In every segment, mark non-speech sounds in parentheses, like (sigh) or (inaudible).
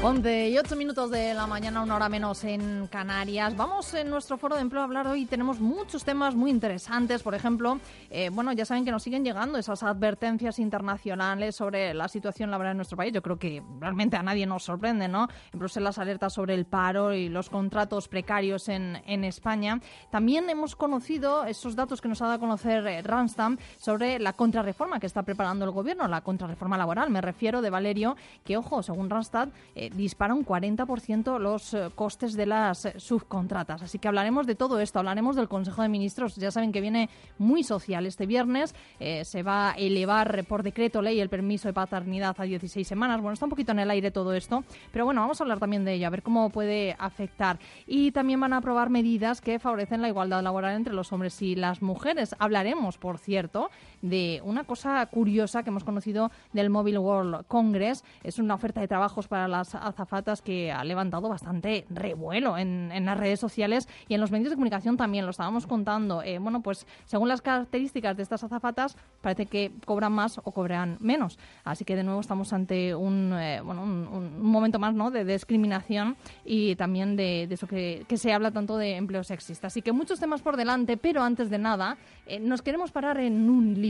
11 y 8 minutos de la mañana, una hora menos en Canarias. Vamos en nuestro foro de empleo a hablar hoy. Tenemos muchos temas muy interesantes. Por ejemplo, eh, bueno, ya saben que nos siguen llegando esas advertencias internacionales sobre la situación laboral en nuestro país. Yo creo que realmente a nadie nos sorprende, ¿no? En Bruselas alerta sobre el paro y los contratos precarios en, en España. También hemos conocido esos datos que nos ha dado a conocer eh, Ranstam sobre la contrarreforma que está preparando el gobierno, la contrarreforma laboral. Me refiero de Valerio, que, ojo, según Randstad, eh, dispara un 40% los eh, costes de las eh, subcontratas. Así que hablaremos de todo esto, hablaremos del Consejo de Ministros. Ya saben que viene muy social este viernes. Eh, se va a elevar por decreto ley el permiso de paternidad a 16 semanas. Bueno, está un poquito en el aire todo esto, pero bueno, vamos a hablar también de ello, a ver cómo puede afectar. Y también van a aprobar medidas que favorecen la igualdad laboral entre los hombres y las mujeres. Hablaremos, por cierto, de una cosa curiosa que hemos conocido del Mobile World Congress. Es una oferta de trabajos para las azafatas que ha levantado bastante revuelo en, en, las redes sociales y en los medios de comunicación también, lo estábamos contando. Eh, bueno, pues según las características de estas azafatas, parece que cobran más o cobran menos. Así que de nuevo estamos ante un, eh, bueno, un, un, momento más ¿no? de discriminación y también de, de eso que, que, se habla tanto de empleo sexista. Así que muchos temas por delante, pero antes de nada, eh, nos queremos parar en un libro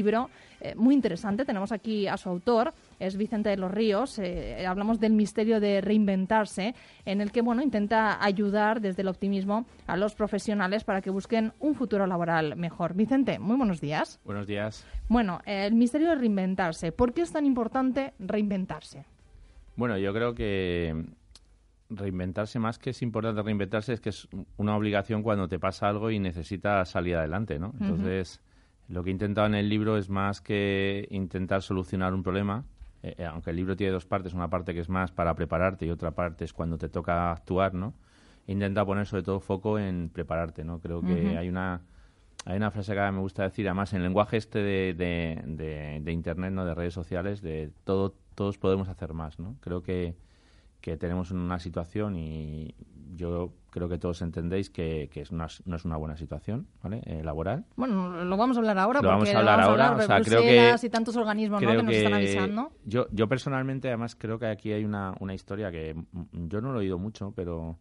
eh, muy interesante. Tenemos aquí a su autor, es Vicente de los Ríos. Eh, hablamos del misterio de reinventarse, en el que bueno intenta ayudar desde el optimismo a los profesionales para que busquen un futuro laboral mejor. Vicente, muy buenos días. Buenos días. Bueno, eh, el misterio de reinventarse. ¿Por qué es tan importante reinventarse? Bueno, yo creo que reinventarse más que es importante reinventarse es que es una obligación cuando te pasa algo y necesitas salir adelante, ¿no? Entonces, uh -huh. Lo que he intentado en el libro es más que intentar solucionar un problema, eh, aunque el libro tiene dos partes, una parte que es más para prepararte y otra parte es cuando te toca actuar, ¿no? He intentado poner sobre todo foco en prepararte, ¿no? Creo que uh -huh. hay una hay una frase que me gusta decir, además en el lenguaje este de, de, de, de internet, ¿no? De redes sociales, de todo todos podemos hacer más, ¿no? Creo que que tenemos una situación y yo creo que todos entendéis que, que es una, no es una buena situación ¿vale? Eh, laboral. Bueno, lo vamos a hablar ahora lo porque vamos a hablar vamos ahora. A hablar o sea, creo que, y tantos organismos ¿no? que nos están avisando. Yo, yo personalmente, además, creo que aquí hay una, una historia que yo no lo he oído mucho, pero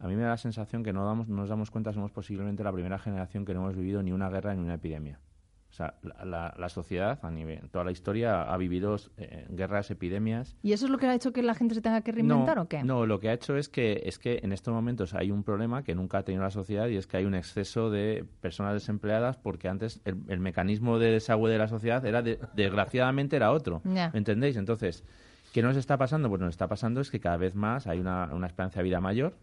a mí me da la sensación que no, damos, no nos damos cuenta, somos posiblemente la primera generación que no hemos vivido ni una guerra ni una epidemia. O sea, la, la, la, sociedad, a nivel, toda la historia, ha vivido eh, guerras, epidemias. ¿Y eso es lo que ha hecho que la gente se tenga que reinventar no, o qué? No, lo que ha hecho es que, es que en estos momentos hay un problema que nunca ha tenido la sociedad y es que hay un exceso de personas desempleadas porque antes el, el mecanismo de desagüe de la sociedad era, de, desgraciadamente, era otro. (laughs) Yeah. ¿Me entendéis? Entonces, ¿qué nos está pasando? Pues nos está pasando es que cada vez más hay una, una esperanza de vida mayor,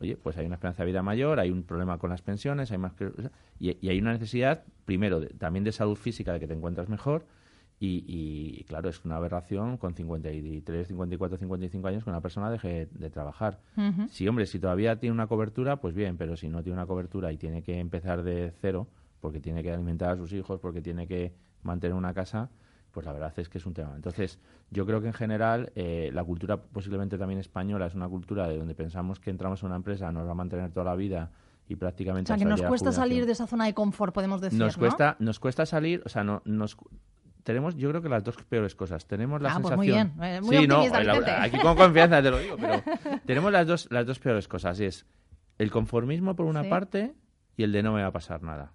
oye, pues hay una esperanza de vida mayor, hay un problema con las pensiones, hay más y, y hay una necesidad, primero, de, también de salud física, de que te encuentras mejor, y, y, claro, es una aberración con 53, 54, 55 años que una persona deje de trabajar. Uh -huh. Sí, hombre, si todavía tiene una cobertura, pues bien, pero si no tiene una cobertura y tiene que empezar de cero, porque tiene que alimentar a sus hijos, porque tiene que mantener una casa, pues la verdad es que es un tema. Entonces, yo creo que en general eh, la cultura posiblemente también española es una cultura de donde pensamos que entramos en una empresa, nos va a mantener toda la vida y prácticamente... O sea, que nos cuesta salir de esa zona de confort, podemos decir, nos ¿no? cuesta, Nos cuesta salir, o sea, no, nos... Tenemos, yo creo que las dos peores cosas. Tenemos la ah, sensación. Pues muy bien, eh, muy sí, no, la, aquí con confianza te lo digo, pero (laughs) tenemos las dos, las dos peores cosas. Y es el conformismo por una sí. parte y el de no me va a pasar nada.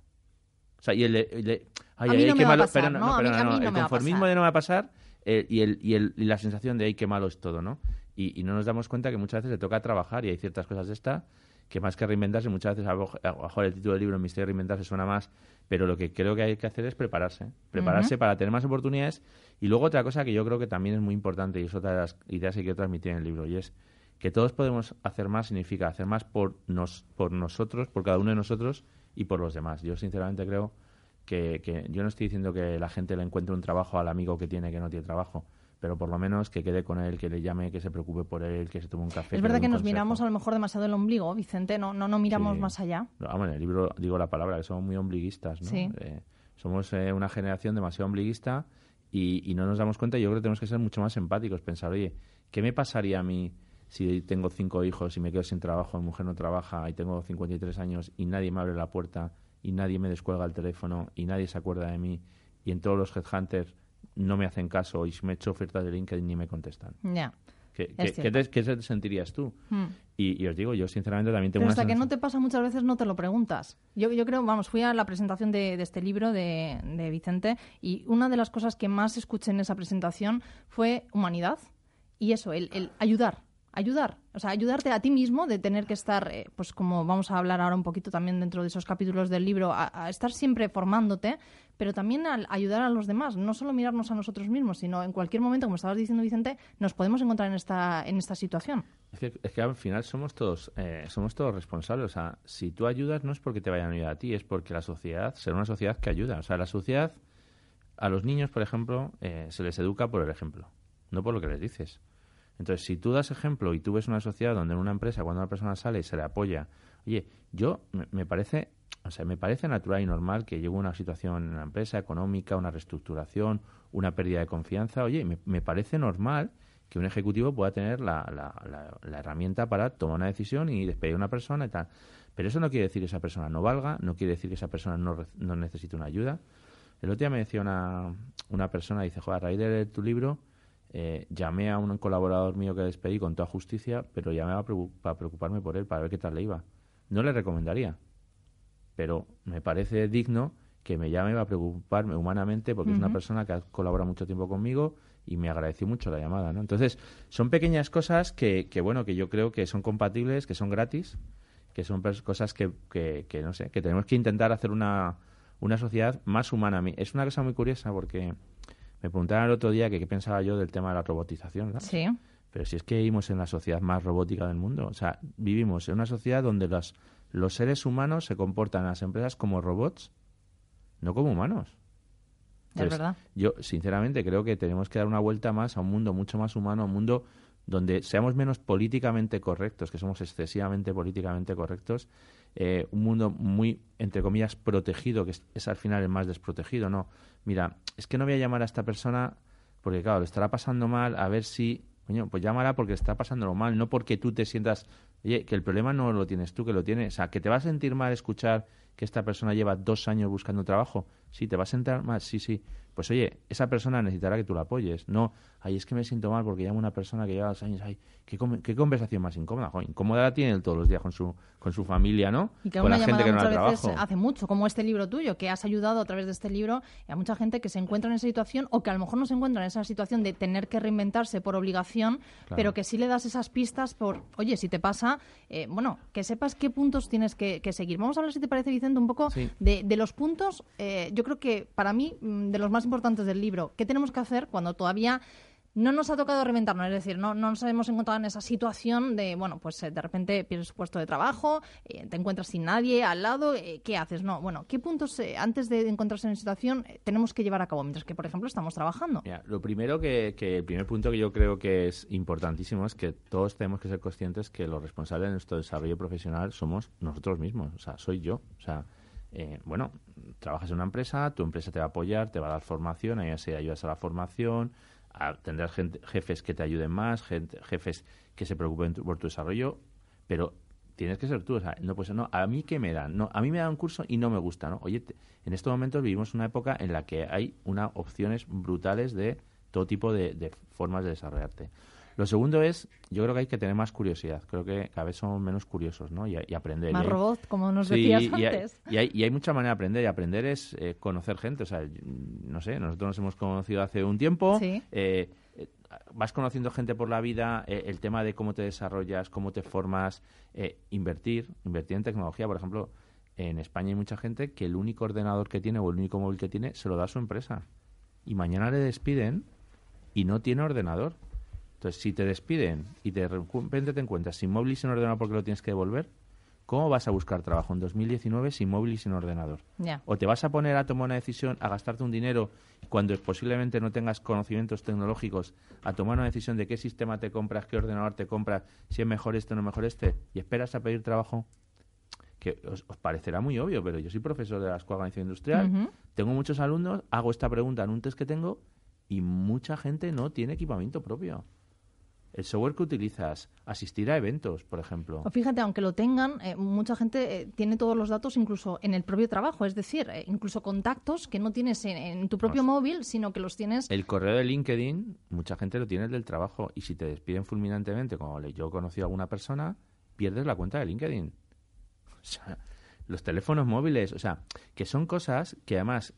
O sea, y el de, el de ay, a mí ay, no qué me malo, va a pasar, pero, ¿no? no, pero a mí, no, a mí no el me conformismo va a de no me va a pasar eh, y, el, y, el, y la sensación de ay, qué malo es todo, ¿no? Y, y, no nos damos cuenta que muchas veces le toca trabajar y hay ciertas cosas de esta que más que reinventarse, muchas veces a lo el título del libro, El misterio de reinventarse, suena más, pero lo que creo que hay que hacer es prepararse. Prepararse uh -huh. para tener más oportunidades. Y luego otra cosa que yo creo que también es muy importante y es otra de las ideas que quiero transmitir en el libro y es que todos podemos hacer más significa hacer más por, nos, por nosotros, por cada uno de nosotros y por los demás. Yo sinceramente creo que, que yo no estoy diciendo que la gente le encuentre un trabajo al amigo que tiene que no tiene trabajo pero por lo menos que quede con él, que le llame, que se preocupe por él, que se tome un café. Es verdad que nos consejo. miramos a lo mejor demasiado el ombligo, Vicente, no, no, no miramos sí. más allá. No, bueno, en el libro digo la palabra, que somos muy ombliguistas, ¿no? Sí. Eh, somos eh, una generación demasiado ombliguista y, y, no nos damos cuenta. Yo creo que tenemos que ser mucho más empáticos, pensar, oye, ¿qué me pasaría a mí si tengo cinco hijos y me quedo sin trabajo, mi mujer no trabaja y tengo 53 años y nadie me abre la puerta y nadie me descuelga el teléfono y nadie se acuerda de mí y en todos los headhunters no me hacen caso y si me he hecho ofertas de LinkedIn ni me contestan. Ya. ¿Qué, te, sentirías tú? Hmm. Y, os digo, yo sinceramente también tengo Pero hasta que no te pasa muchas veces no te lo preguntas. Yo, yo creo, vamos, fui a la presentación de, este libro de, de Vicente y una de las cosas que más escuché en esa presentación fue humanidad y eso, el, el ayudar ayudar, o sea, ayudarte a ti mismo de tener que estar, eh, pues como vamos a hablar ahora un poquito también dentro de esos capítulos del libro, a, estar siempre formándote, pero también al ayudar a los demás, no solo mirarnos a nosotros mismos, sino en cualquier momento, como estabas diciendo Vicente, nos podemos encontrar en esta, en esta situación. Es que, al final somos todos, eh, somos todos responsables, o sea, si tú ayudas no es porque te vayan a ayudar a ti, es porque la sociedad será una sociedad que ayuda, o sea, la sociedad, a los niños, por ejemplo, eh, se les educa por el ejemplo, no por lo que les dices. Entonces, si tú das ejemplo y tú ves una sociedad donde en una empresa, cuando una persona sale y se le apoya, oye, yo me, parece, o sea, me parece natural y normal que llegue una situación en una empresa económica, una reestructuración, una pérdida de confianza, oye, me, parece normal que un ejecutivo pueda tener la, la, herramienta para tomar una decisión y despedir a una persona y tal. Pero eso no quiere decir que esa persona no valga, no quiere decir que esa persona no, no necesite una ayuda. El otro día me decía una, una persona, dice, joder, a raíz de tu libro eh, llamé a un colaborador mío que despedí con toda justicia, pero llamé para preocuparme por él, para ver qué tal le iba. No le recomendaría, pero me parece digno que me llame para preocuparme humanamente porque es una persona que ha colaborado mucho tiempo conmigo y me agradeció mucho la llamada, ¿no? Entonces, son pequeñas cosas que, que, bueno, que yo creo que son compatibles, que son gratis, que son cosas que, que, que no sé, que tenemos que intentar hacer una, una sociedad más humana. Es una cosa muy curiosa porque me preguntaban el otro día que qué pensaba yo del tema de la robotización. Sí. Pero si es que vivimos en la sociedad más robótica del mundo. O sea, vivimos en una sociedad donde los, los seres humanos se comportan en las empresas como robots, no como humanos. es verdad. Yo, sinceramente, creo que tenemos que dar una vuelta más a un mundo mucho más humano, a un mundo donde seamos menos políticamente correctos, que somos excesivamente políticamente correctos, eh, un mundo muy, entre comillas, protegido, que es, al final el más desprotegido, ¿no? Mira, es que no voy a llamar a esta persona porque, claro, le estará pasando mal, a ver si, coño, pues llámala porque está pasándolo mal, no porque tú te sientas, oye, que el problema no lo tienes tú, que lo tienes, o sea, que te va a sentir mal escuchar que esta persona lleva dos años buscando trabajo, sí, te va a sentir mal, sí, sí, pues oye, esa persona necesitará que tú la apoyes. No, ay, es que me siento mal porque llamo a una persona que lleva dos años, ay, qué, qué conversación más incómoda. incómoda la tiene todos los días con su, con su familia, ¿no? Y que con la gente que no veces hace mucho, como este libro tuyo, que has ayudado a través de este libro a mucha gente que se encuentra en esa situación o que a lo mejor no se encuentra en esa situación de tener que reinventarse por obligación, pero que sí le das esas pistas por, oye, si te pasa, eh, bueno, que sepas qué puntos tienes que, seguir. Vamos a hablar, si te parece, Vicente, un poco de, de, los puntos, eh, yo creo que para mí, mm, de los más importantes del libro. ¿Qué tenemos que hacer cuando todavía no nos ha tocado reventarnos, es decir, no, no nos hemos encontrado en esa situación de, bueno, pues eh, de repente pierdes puesto de trabajo, eh, te encuentras sin nadie al lado, eh, ¿qué haces? No, bueno, ¿qué puntos antes de encontrarse en esa situación tenemos que llevar a cabo mientras que, por ejemplo, estamos trabajando? lo primero que, el primer punto que yo creo que es importantísimo es que todos tenemos que ser conscientes que los responsables de nuestro desarrollo profesional somos nosotros mismos, o sea, soy yo, o sea, eh, bueno, trabajas en una empresa, tu empresa te va a apoyar, te va a dar formación, ahí se ayudas a la formación, tendrás jefes que te ayuden más, jefes que se preocupen por tu desarrollo, pero tienes que ser tú, o sea, no pues no, a mí qué me dan, no, a mí me dan un curso y no me gusta, ¿no? Oye, en estos momentos vivimos una época en la que hay unas opciones brutales de todo tipo de formas de desarrollarte. Lo segundo es, yo creo que hay que tener más curiosidad. Creo que cada vez somos menos curiosos, ¿no? Y, aprender. Más robot, como nos decías antes. Y hay, y hay, mucha manera de aprender. Y aprender es eh, conocer gente. O sea, no sé, nosotros nos hemos conocido hace un tiempo. Eh, eh, vas conociendo gente por la vida, el tema de cómo te desarrollas, cómo te formas, invertir, invertir en tecnología. Por ejemplo, en España hay mucha gente que el único ordenador que tiene o el único móvil que tiene se lo da a su empresa. Y mañana le despiden y no tiene ordenador. Entonces, si te despiden y de repente te encuentras sin móvil y sin ordenador porque lo tienes que devolver, ¿cómo vas a buscar trabajo en 2019 sin móvil y sin ordenador? O te vas a poner a tomar una decisión, a gastarte un dinero cuando posiblemente no tengas conocimientos tecnológicos, a tomar una decisión de qué sistema te compras, qué ordenador te compras, si es mejor este o no mejor este, y esperas a pedir trabajo que os, parecerá muy obvio, pero yo soy profesor de la Escuela de Organización Industrial, tengo muchos alumnos, hago esta pregunta en un test que tengo y mucha gente no tiene equipamiento propio. El software que utilizas, asistir a eventos, por ejemplo. Fíjate, aunque lo tengan, eh, mucha gente eh, tiene todos los datos incluso en el propio trabajo, es decir, eh, incluso contactos que no tienes en, tu propio móvil, sino que los tienes. El correo de LinkedIn, mucha gente lo tiene del trabajo y si te despiden fulminantemente, como yo he conocido a alguna persona, pierdes la cuenta de LinkedIn. (laughs) O sea, los teléfonos móviles, o sea, que son cosas que además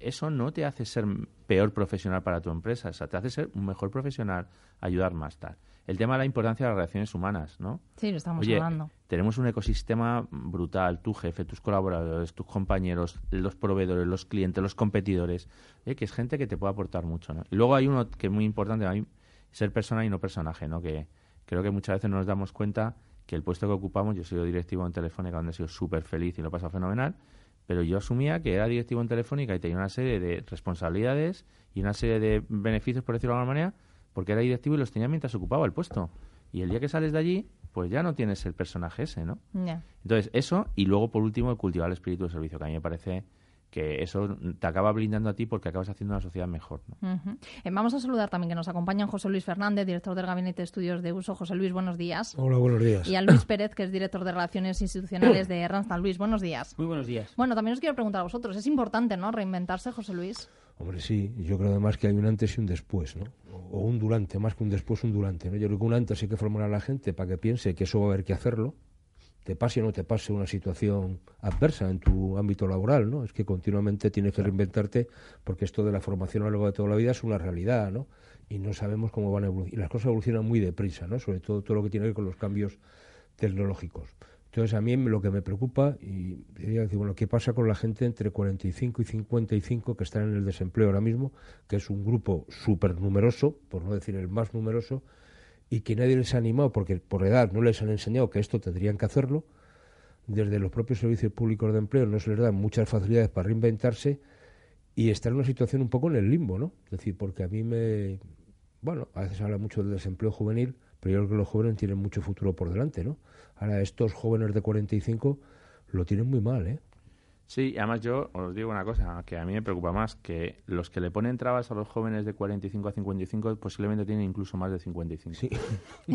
eso no te hace ser peor profesional para tu empresa, o sea, te hace ser un mejor profesional, ayudar más tal. El tema de la importancia de las relaciones humanas, ¿no? Sí, lo estamos hablando. Tenemos un ecosistema brutal, tu jefe, tus colaboradores, tus compañeros, los proveedores, los clientes, los competidores, ¿eh? que es gente que te puede aportar mucho, ¿no? Y luego hay uno que es muy importante, a mí, ser persona y no personaje, ¿no? Que creo que muchas veces no nos damos cuenta que el puesto que ocupamos, yo soy directivo en Telefónica, donde he sido súper feliz y lo he pasado fenomenal, pero yo asumía que era directivo en Telefónica y tenía una serie de responsabilidades y una serie de beneficios, por decirlo de alguna manera, porque era directivo y los tenía mientras ocupaba el puesto. Y el día que sales de allí, pues ya no tienes el personaje ese, ¿no? Entonces, eso, y luego, por último, el cultivar el espíritu de servicio, que a mí me parece que eso te acaba blindando a ti porque acabas haciendo una sociedad mejor. Eh, vamos a saludar también que nos acompaña José Luis Fernández, director del Gabinete de Estudios de Uso. José Luis, buenos días. Hola, buenos días. Y a Luis Pérez, que es director de Relaciones Institucionales de Randstad. Luis, buenos días. Muy buenos días. Bueno, también os quiero preguntar a vosotros, ¿es importante no reinventarse, José Luis? Hombre, sí, yo creo además que hay un antes y un después, ¿no? O un durante, más que un después, un durante, ¿no? Yo creo que un antes hay que formar a la gente para que piense que eso va a haber que hacerlo, te pase o no te pase una situación adversa en tu ámbito laboral, ¿no? Es que continuamente tienes que reinventarte porque esto de la formación a lo largo de toda la vida es una realidad, ¿no? Y no sabemos cómo van a evolucionar. Y las cosas evolucionan muy deprisa, ¿no? Sobre todo todo lo que tiene que ver con los cambios tecnológicos. Entonces, a mí lo que me preocupa, y diría decir, bueno, ¿qué pasa con la gente entre 45 y 55 que están en el desempleo ahora mismo, que es un grupo súper numeroso, por no decir el más numeroso, y que nadie les ha animado, porque por edad no les han enseñado que esto tendrían que hacerlo, desde los propios servicios públicos de empleo no se les dan muchas facilidades para reinventarse y estar en una situación un poco en el limbo, ¿no? Es decir, porque a mí me... Bueno, a veces habla mucho del desempleo juvenil, pero yo creo que los jóvenes tienen mucho futuro por delante, ¿no? Ahora, estos jóvenes de 45 lo tienen muy mal, ¿eh? Sí, además yo os digo una cosa que a mí me preocupa más, que los que le ponen trabas a los jóvenes de 45 a 55 posiblemente tienen incluso más de 55. Sí. (laughs)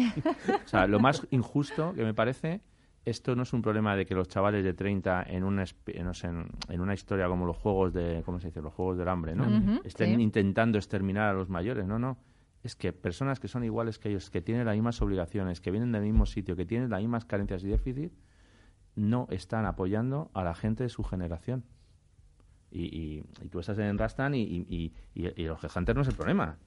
o sea, lo más injusto que me parece, esto no es un problema de que los chavales de 30 en una, en, una historia como los juegos de, ¿cómo se dice? Los juegos del hambre, ¿no? Estén intentando exterminar a los mayores, no, no. Es que personas que son iguales que ellos, que tienen las mismas obligaciones, que vienen del mismo sitio, que tienen las mismas carencias y déficit, no están apoyando a la gente de su generación. Y, tú estás en Rastan y, los headhunters no es el problema.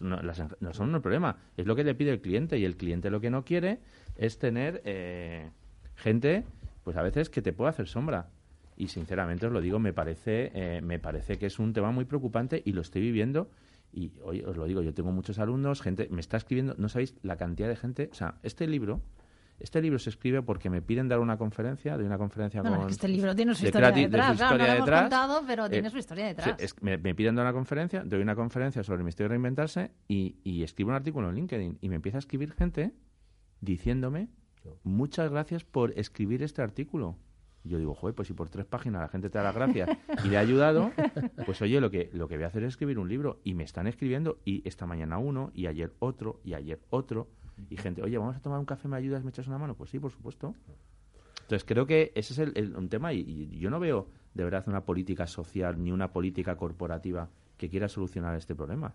No, son el problema. Es lo que le pide el cliente y el cliente lo que no quiere es tener eh, gente, pues a veces que te pueda hacer sombra. Y sinceramente os lo digo, me parece, eh, me parece que es un tema muy preocupante y lo estoy viviendo. Y hoy os lo digo, yo tengo muchos alumnos, gente me está escribiendo, no sabéis la cantidad de gente. O sea, este libro este libro se escribe porque me piden dar una conferencia, de una conferencia con... este libro tiene su historia detrás, claro, no lo hemos contado, pero tiene eh, su historia detrás. me, piden dar una conferencia, doy una conferencia sobre mi historia de reinventarse y, y escribo un artículo en LinkedIn y me empieza a escribir gente diciéndome muchas gracias por escribir este artículo. yo digo, joder, pues si por tres páginas la gente te da las gracias y le ha ayudado, (laughs) pues oye, lo que, lo que voy a hacer es escribir un libro. Y me están escribiendo, y esta mañana uno, y ayer otro, y ayer otro y gente, oye, vamos a tomar un café, ¿me ayudas, me echas una mano? Pues sí, por supuesto. Entonces creo que ese es el, un tema y, yo no veo de verdad una política social ni una política corporativa que quiera solucionar este problema.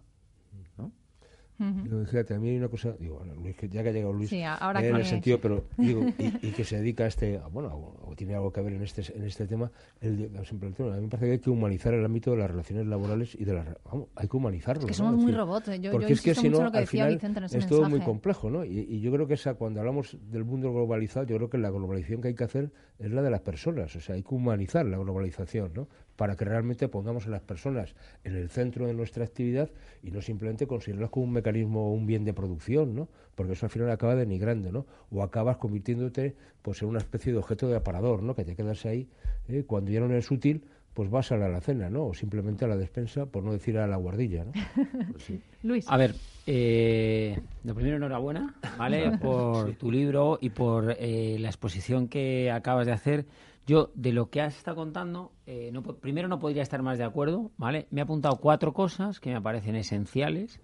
Fíjate, a mí hay una cosa, digo, ya que ha llegado Luis, en el sentido, pero digo, (laughs) y, que se dedica a este, bueno, o, tiene algo que ver en este en este tema, el, siempre el tema. A mí me parece que hay que humanizar el ámbito de las relaciones laborales y de las, vamos, hay que humanizarlo. Es que somos muy robots, ¿eh? yo, porque es que si no, al final es todo muy complejo, ¿no? Y, y, yo creo que esa, cuando hablamos del mundo globalizado, yo creo que la globalización que hay que hacer es la de las personas, o sea, hay que humanizar la globalización, ¿no? Para que realmente pongamos a las personas en el centro de nuestra actividad y no simplemente considerarlas como un mecanismo o un bien de producción, ¿no? Porque eso al final acaba denigrando, ¿no? O acabas convirtiéndote pues en una especie de objeto de aparador, ¿no? Que te quedas ahí, ¿eh? cuando ya no eres útil, pues vas a la alacena, ¿no? O simplemente a la despensa, por no decir a la guardilla, ¿no? (laughs) Pues Luis. A ver, eh, lo primero, enhorabuena, ¿vale? por tu libro y por eh, la exposición que acabas de hacer. Yo, de lo que has estado contando, eh, primero no podría estar más de acuerdo, ¿vale? Me he apuntado cuatro cosas que me parecen esenciales.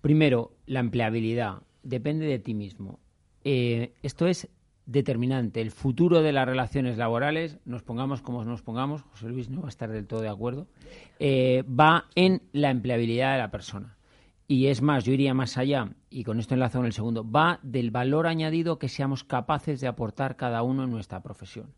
Primero, la empleabilidad. depende de ti mismo. Eh, esto es determinante. El futuro de las relaciones laborales, nos pongamos como nos pongamos, José Luis no va a estar del todo de acuerdo, eh, va en la empleabilidad de la persona. Y es más, yo iría más allá, y con esto enlazo en el segundo, va del valor añadido que seamos capaces de aportar cada uno en nuestra profesión.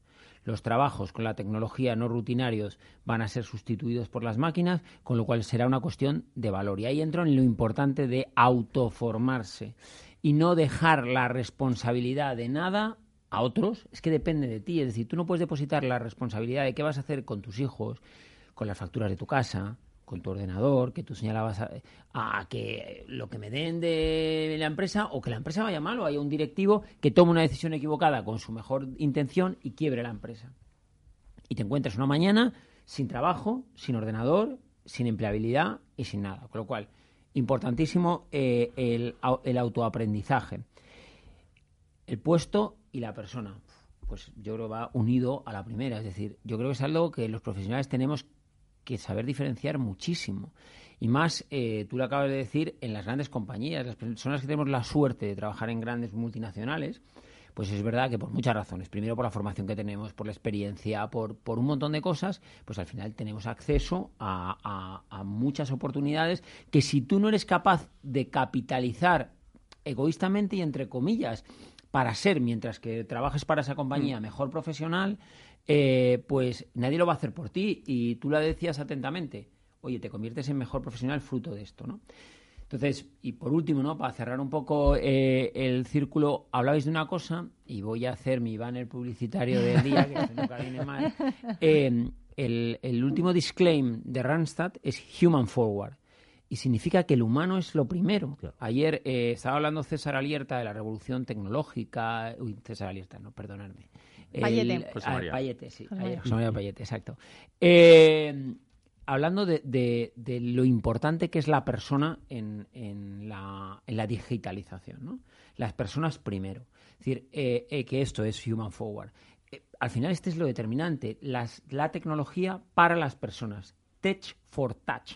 Los trabajos con la tecnología no rutinarios van a ser sustituidos por las máquinas, con lo cual será una cuestión de valor. Y ahí entro en lo importante de autoformarse y no dejar la responsabilidad de nada a otros, es que depende de ti. Es decir, tú no puedes depositar la responsabilidad de qué vas a hacer con tus hijos, con las facturas de tu casa, con tu ordenador, que tú señalabas a, que lo que me den de la empresa o que la empresa vaya mal o haya un directivo que tome una decisión equivocada con su mejor intención y quiebre la empresa. Y te encuentras una mañana sin trabajo, sin ordenador, sin empleabilidad y sin nada. Con lo cual, importantísimo eh, el, el, autoaprendizaje. El puesto y la persona. Pues yo creo que va unido a la primera. Es decir, yo creo que es algo que los profesionales tenemos que saber diferenciar muchísimo. Y más, eh, tú lo acabas de decir, en las grandes compañías, las personas que tenemos la suerte de trabajar en grandes multinacionales, pues es verdad que por muchas razones, primero por la formación que tenemos, por la experiencia, por, por un montón de cosas, pues al final tenemos acceso a, a, muchas oportunidades que si tú no eres capaz de capitalizar egoístamente y entre comillas, para ser, mientras que trabajes para esa compañía, mm. mejor profesional, eh, pues nadie lo va a hacer por ti. Y tú lo decías atentamente, oye, te conviertes en mejor profesional fruto de esto, ¿no? Entonces, y por último, ¿no? Para cerrar un poco eh, el círculo, hablabais de una cosa, y voy a hacer mi banner publicitario del día, que nunca viene mal. (laughs) Eh, el, último disclaim de Randstad es Human Forward. Y significa que el humano es lo primero. Ayer eh, estaba hablando César Alierta de la revolución tecnológica. Uy, César Alierta, no, perdonadme. Payete. Ah, Payete, sí. José María Payete, exacto. Eh, hablando de, lo importante que es la persona en, la, digitalización, ¿no? Las personas primero. Es decir, eh, eh, que esto es human forward. Eh, al final este es lo determinante, la tecnología para las personas. Tech for touch.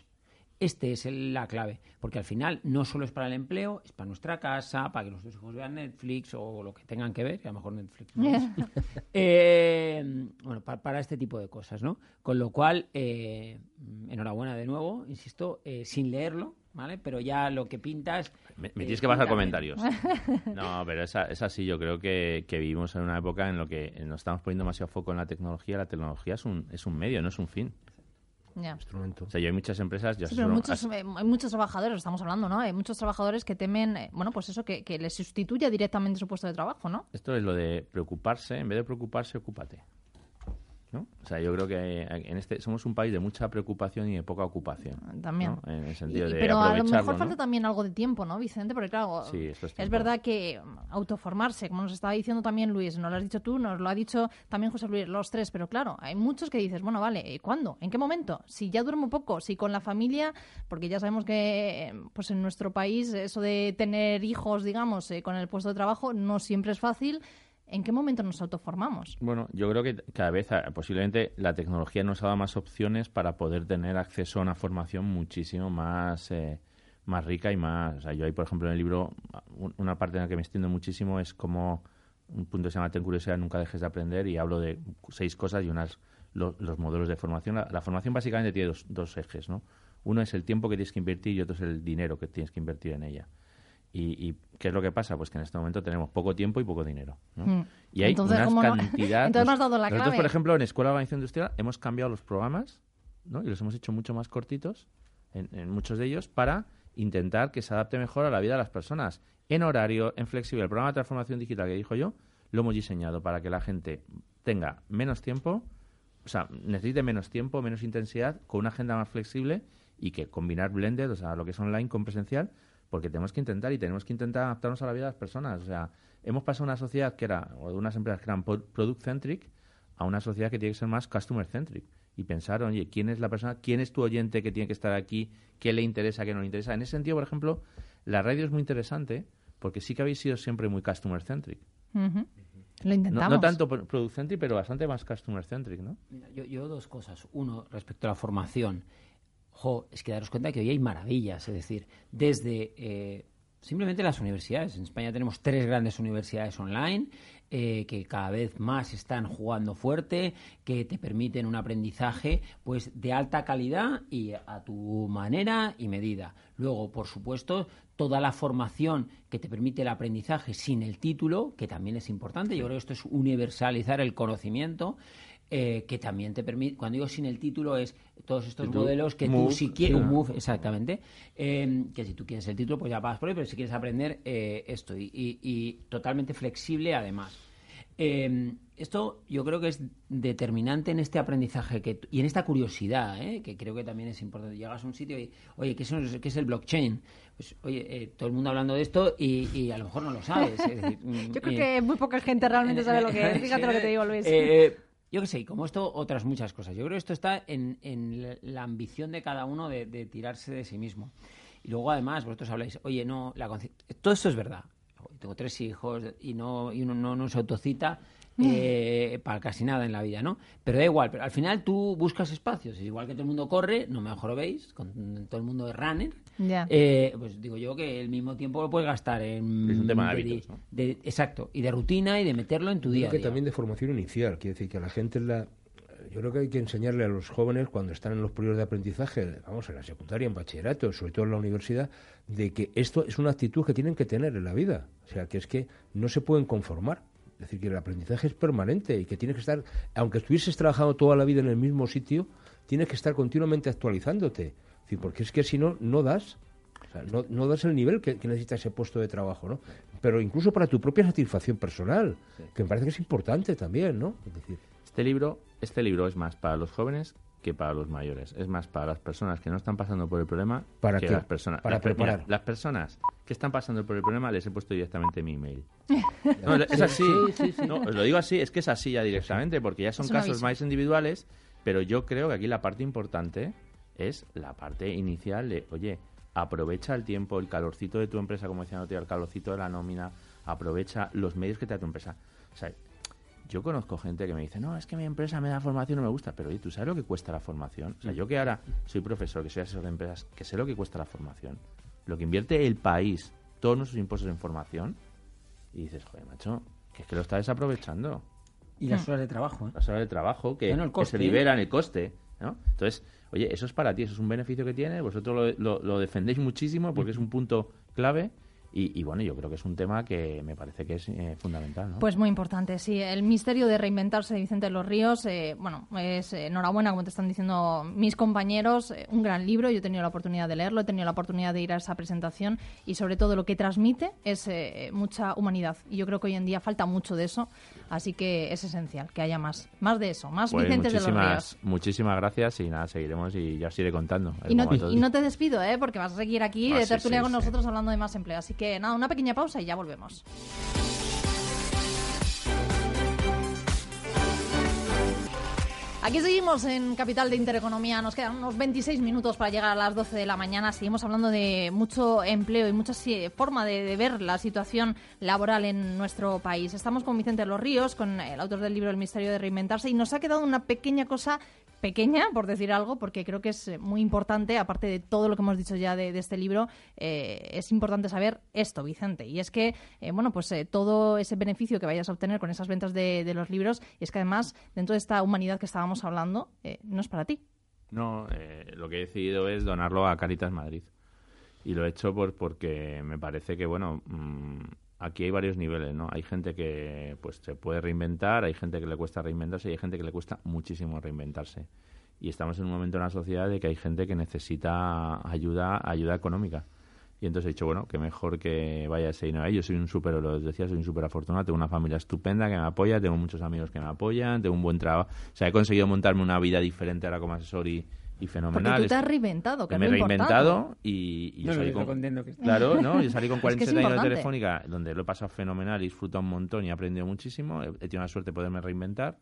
Este es la clave, porque al final no solo es para el empleo, es para nuestra casa, para que nuestros hijos vean Netflix o lo que tengan que ver, que a lo mejor Netflix no es. (laughs) Eh, bueno, para, este tipo de cosas, ¿no? Con lo cual, eh, enhorabuena de nuevo, insisto, eh, sin leerlo, ¿vale? Pero ya lo que pintas... Me, tienes que pasar comentarios. (laughs) No, pero es, así, yo creo que, vivimos en una época en la que nos estamos poniendo demasiado foco en la tecnología, la tecnología es un, es un medio, no es un fin. Instrumento. O sea, yo hay muchas empresas... Ya pero muchos, eh, hay muchos trabajadores, estamos hablando, ¿no? Hay muchos trabajadores que temen, eh, bueno, pues eso, que, que les sustituya directamente su puesto de trabajo, ¿no? Esto es lo de preocuparse, en vez de preocuparse, ocúpate. ¿No? O sea, yo creo que en este somos un país de mucha preocupación y de poca ocupación. También. En el sentido de pero a lo mejor falta también algo de tiempo, ¿no, Vicente? Porque claro, es, es, verdad que autoformarse, como nos estaba diciendo también Luis, nos lo has dicho tú, nos lo ha dicho también José Luis, los tres, pero claro, hay muchos que dices, bueno, vale, ¿cuándo? ¿En qué momento? Si ya duermo poco, si con la familia, porque ya sabemos que pues en nuestro país eso de tener hijos, digamos, eh, con el puesto de trabajo no siempre es fácil. ¿En qué momento nos autoformamos? Bueno, yo creo que cada vez ah, posiblemente la tecnología nos ha dado más opciones para poder tener acceso a una formación muchísimo más, eh, más rica y más... O sea, yo ahí, por ejemplo, en el libro, una parte en la que me extiendo muchísimo es como un punto que se llama Ten curiosidad, nunca dejes de aprender y hablo de seis cosas y unas los modelos de formación. La, formación básicamente tiene dos, dos ejes, ¿no? Uno es el tiempo que tienes que invertir y otro es el dinero que tienes que invertir en ella. Y, qué es lo que pasa? Pues que en este momento tenemos poco tiempo y poco dinero. Hmm. Y hay Entonces, unas cantidades. (laughs) Entonces has dado la Nosotros, por ejemplo, en Escuela de Organización Industrial hemos cambiado los programas ¿no? y los hemos hecho mucho más cortitos, en, muchos de ellos, para intentar que se adapte mejor a la vida de las personas. En horario, en flexible. El programa de transformación digital que dijo yo, lo hemos diseñado para que la gente tenga menos tiempo, o sea, necesite menos tiempo, menos intensidad, con una agenda más flexible y que combinar blended, o sea, lo que es online con presencial, porque tenemos que intentar y tenemos que intentar adaptarnos a la vida de las personas. O sea, hemos pasado de una sociedad que era, o de unas empresas que eran product-centric, a una sociedad que tiene que ser más customer-centric. Y pensar, oye, ¿quién es la persona, quién es tu oyente que tiene que estar aquí, qué le interesa, qué no le interesa? En ese sentido, por ejemplo, la radio es muy interesante porque sí que habéis sido siempre muy customer-centric. Lo intentamos. No, tanto product-centric, pero bastante más customer-centric, ¿no? yo, yo dos cosas. Uno, respecto a la formación es que daros cuenta que hoy hay maravillas, es decir, desde eh, simplemente las universidades. En España tenemos tres grandes universidades online eh, que cada vez más están jugando fuerte, que te permiten un aprendizaje pues de alta calidad y a tu manera y medida. Luego, por supuesto, toda la formación que te permite el aprendizaje sin el título, que también es importante. Yo creo que esto es universalizar el conocimiento. Eh, que también te permite, cuando digo sin el título, es todos estos modelos que tú si quieres, un move, exactamente, eh, que si tú quieres el título, pues ya vas por él, pero si quieres aprender eh, esto, y, totalmente flexible además. esto yo creo que es determinante en este aprendizaje que, y en esta curiosidad, que creo que también es importante. Llegas a un sitio y, oye, ¿qué es, qué es el blockchain? Pues, oye, todo el mundo hablando de esto y, a lo mejor no lo sabes. (laughs) yo creo que muy poca gente realmente (laughs) sabe lo que es. Fíjate lo que te digo, Luis yo qué sé, como esto, otras muchas cosas. Yo creo que esto está en, en la ambición de cada uno de, tirarse de sí mismo. Y luego, además, vosotros habláis, oye, no, la todo esto es verdad. Tengo tres hijos y no y uno no, no se autocita eh, para casi nada en la vida, ¿no? Pero da igual, pero al final tú buscas espacios, es igual que todo el mundo corre, no mejor lo veis, con todo el mundo de runner, eh, pues digo yo que el mismo tiempo lo puedes gastar en... Es un tema de, hábitos, exacto, y de rutina y de meterlo en tu día. Creo que también de formación inicial, quiere decir que a la gente la... Yo creo que hay que enseñarle a los jóvenes cuando están en los periodos de aprendizaje, vamos, en la secundaria, en bachillerato, sobre todo en la universidad, de que esto es una actitud que tienen que tener en la vida. O sea, que es que no se pueden conformar es decir, que el aprendizaje es permanente y que tienes que estar, aunque estuvieses trabajando toda la vida en el mismo sitio, tienes que estar continuamente actualizándote. Porque es que si no, no das. no, das el nivel que, necesita ese puesto de trabajo, ¿no? Pero incluso para tu propia satisfacción personal, que me parece que es importante también, ¿no? decir, este libro, este libro es más para los jóvenes que para los mayores. Es más para las personas que no están pasando por el problema ¿Para que las personas. Para preparar. las personas que están pasando por el problema les he puesto directamente mi email. (laughs) es así. os lo digo así, es que es así ya directamente, porque ya son casos más individuales, pero yo creo que aquí la parte importante es la parte inicial de, oye, aprovecha el tiempo, el calorcito de tu empresa, como decía el calorcito de la nómina, aprovecha los medios que te da tu empresa. O sea, yo conozco gente que me dice, no, es que mi empresa me da formación y no me gusta, pero oye, ¿tú sabes lo que cuesta la formación? O sea, yo que ahora soy profesor, que soy asesor de empresas, que sé lo que cuesta la formación, lo que invierte el país, todos nuestros impuestos en formación, y dices, joder, macho, que es que lo está desaprovechando. Y las horas de trabajo. ¿eh? Las horas de trabajo que, se liberan, el coste. ¿no? Entonces, oye, eso es para ti, eso es un beneficio que tiene, vosotros lo, lo defendéis muchísimo porque es un punto clave y, bueno, yo creo que es un tema que me parece que es eh, fundamental. ¿no? Pues muy importante, sí. El misterio de reinventarse de Vicente de los Ríos, eh, bueno, es eh, enhorabuena, como te están diciendo mis compañeros, un gran libro. Yo he tenido la oportunidad de leerlo, he tenido la oportunidad de ir a esa presentación y sobre todo lo que transmite es mucha humanidad. Y yo creo que hoy en día falta mucho de eso, así que es esencial que haya más, más de eso, más pues Vicente de los Ríos. Muchísimas gracias y nada, seguiremos y ya os iré contando. Y no, y no, te despido, ¿eh? porque vas a seguir aquí ah, de tertulia con nosotros hablando de más empleo. Así que nada, una pequeña pausa y ya volvemos. Aquí seguimos en Capital de Intereconomía. Nos quedan unos 26 minutos para llegar a las 12 de la mañana. Seguimos hablando de mucho empleo y mucha forma de, ver la situación laboral en nuestro país. Estamos con Vicente Los Ríos, con el autor del libro El misterio de reinventarse, y nos ha quedado una pequeña cosa pequeña, por decir algo, porque creo que es eh, muy importante, aparte de todo lo que hemos dicho ya de, este libro, eh, es importante saber esto, Vicente. Y es que, eh, bueno, pues todo ese beneficio que vayas a obtener con esas ventas de, los libros, es que además, dentro de esta humanidad que estábamos hablando, no es para ti. No, lo que he decidido es donarlo a Caritas Madrid. Y lo he hecho por, porque me parece que, bueno, mm, aquí hay varios niveles, ¿no? Hay gente que pues se puede reinventar, hay gente que le cuesta reinventarse y hay gente que le cuesta muchísimo reinventarse. Y estamos en un momento en la sociedad de que hay gente que necesita ayuda, ayuda económica. Y entonces he dicho, bueno, que mejor que vaya ese dinero ahí. Yo soy un súper, lo decía, soy un súper afortunado. Tengo una familia estupenda que me apoya, tengo muchos amigos que me apoyan, tengo un buen trabajo. O sea, he conseguido montarme una vida diferente ahora como asesor y, y fenomenal. Porque tú te has reinventado, que Me he reinventado y, yo salí con... Claro, (laughs) ¿no? Yo salí con 47 años de Telefónica, donde lo he pasado fenomenal y disfruto un montón y he aprendido muchísimo. He, tenido la suerte de poderme reinventar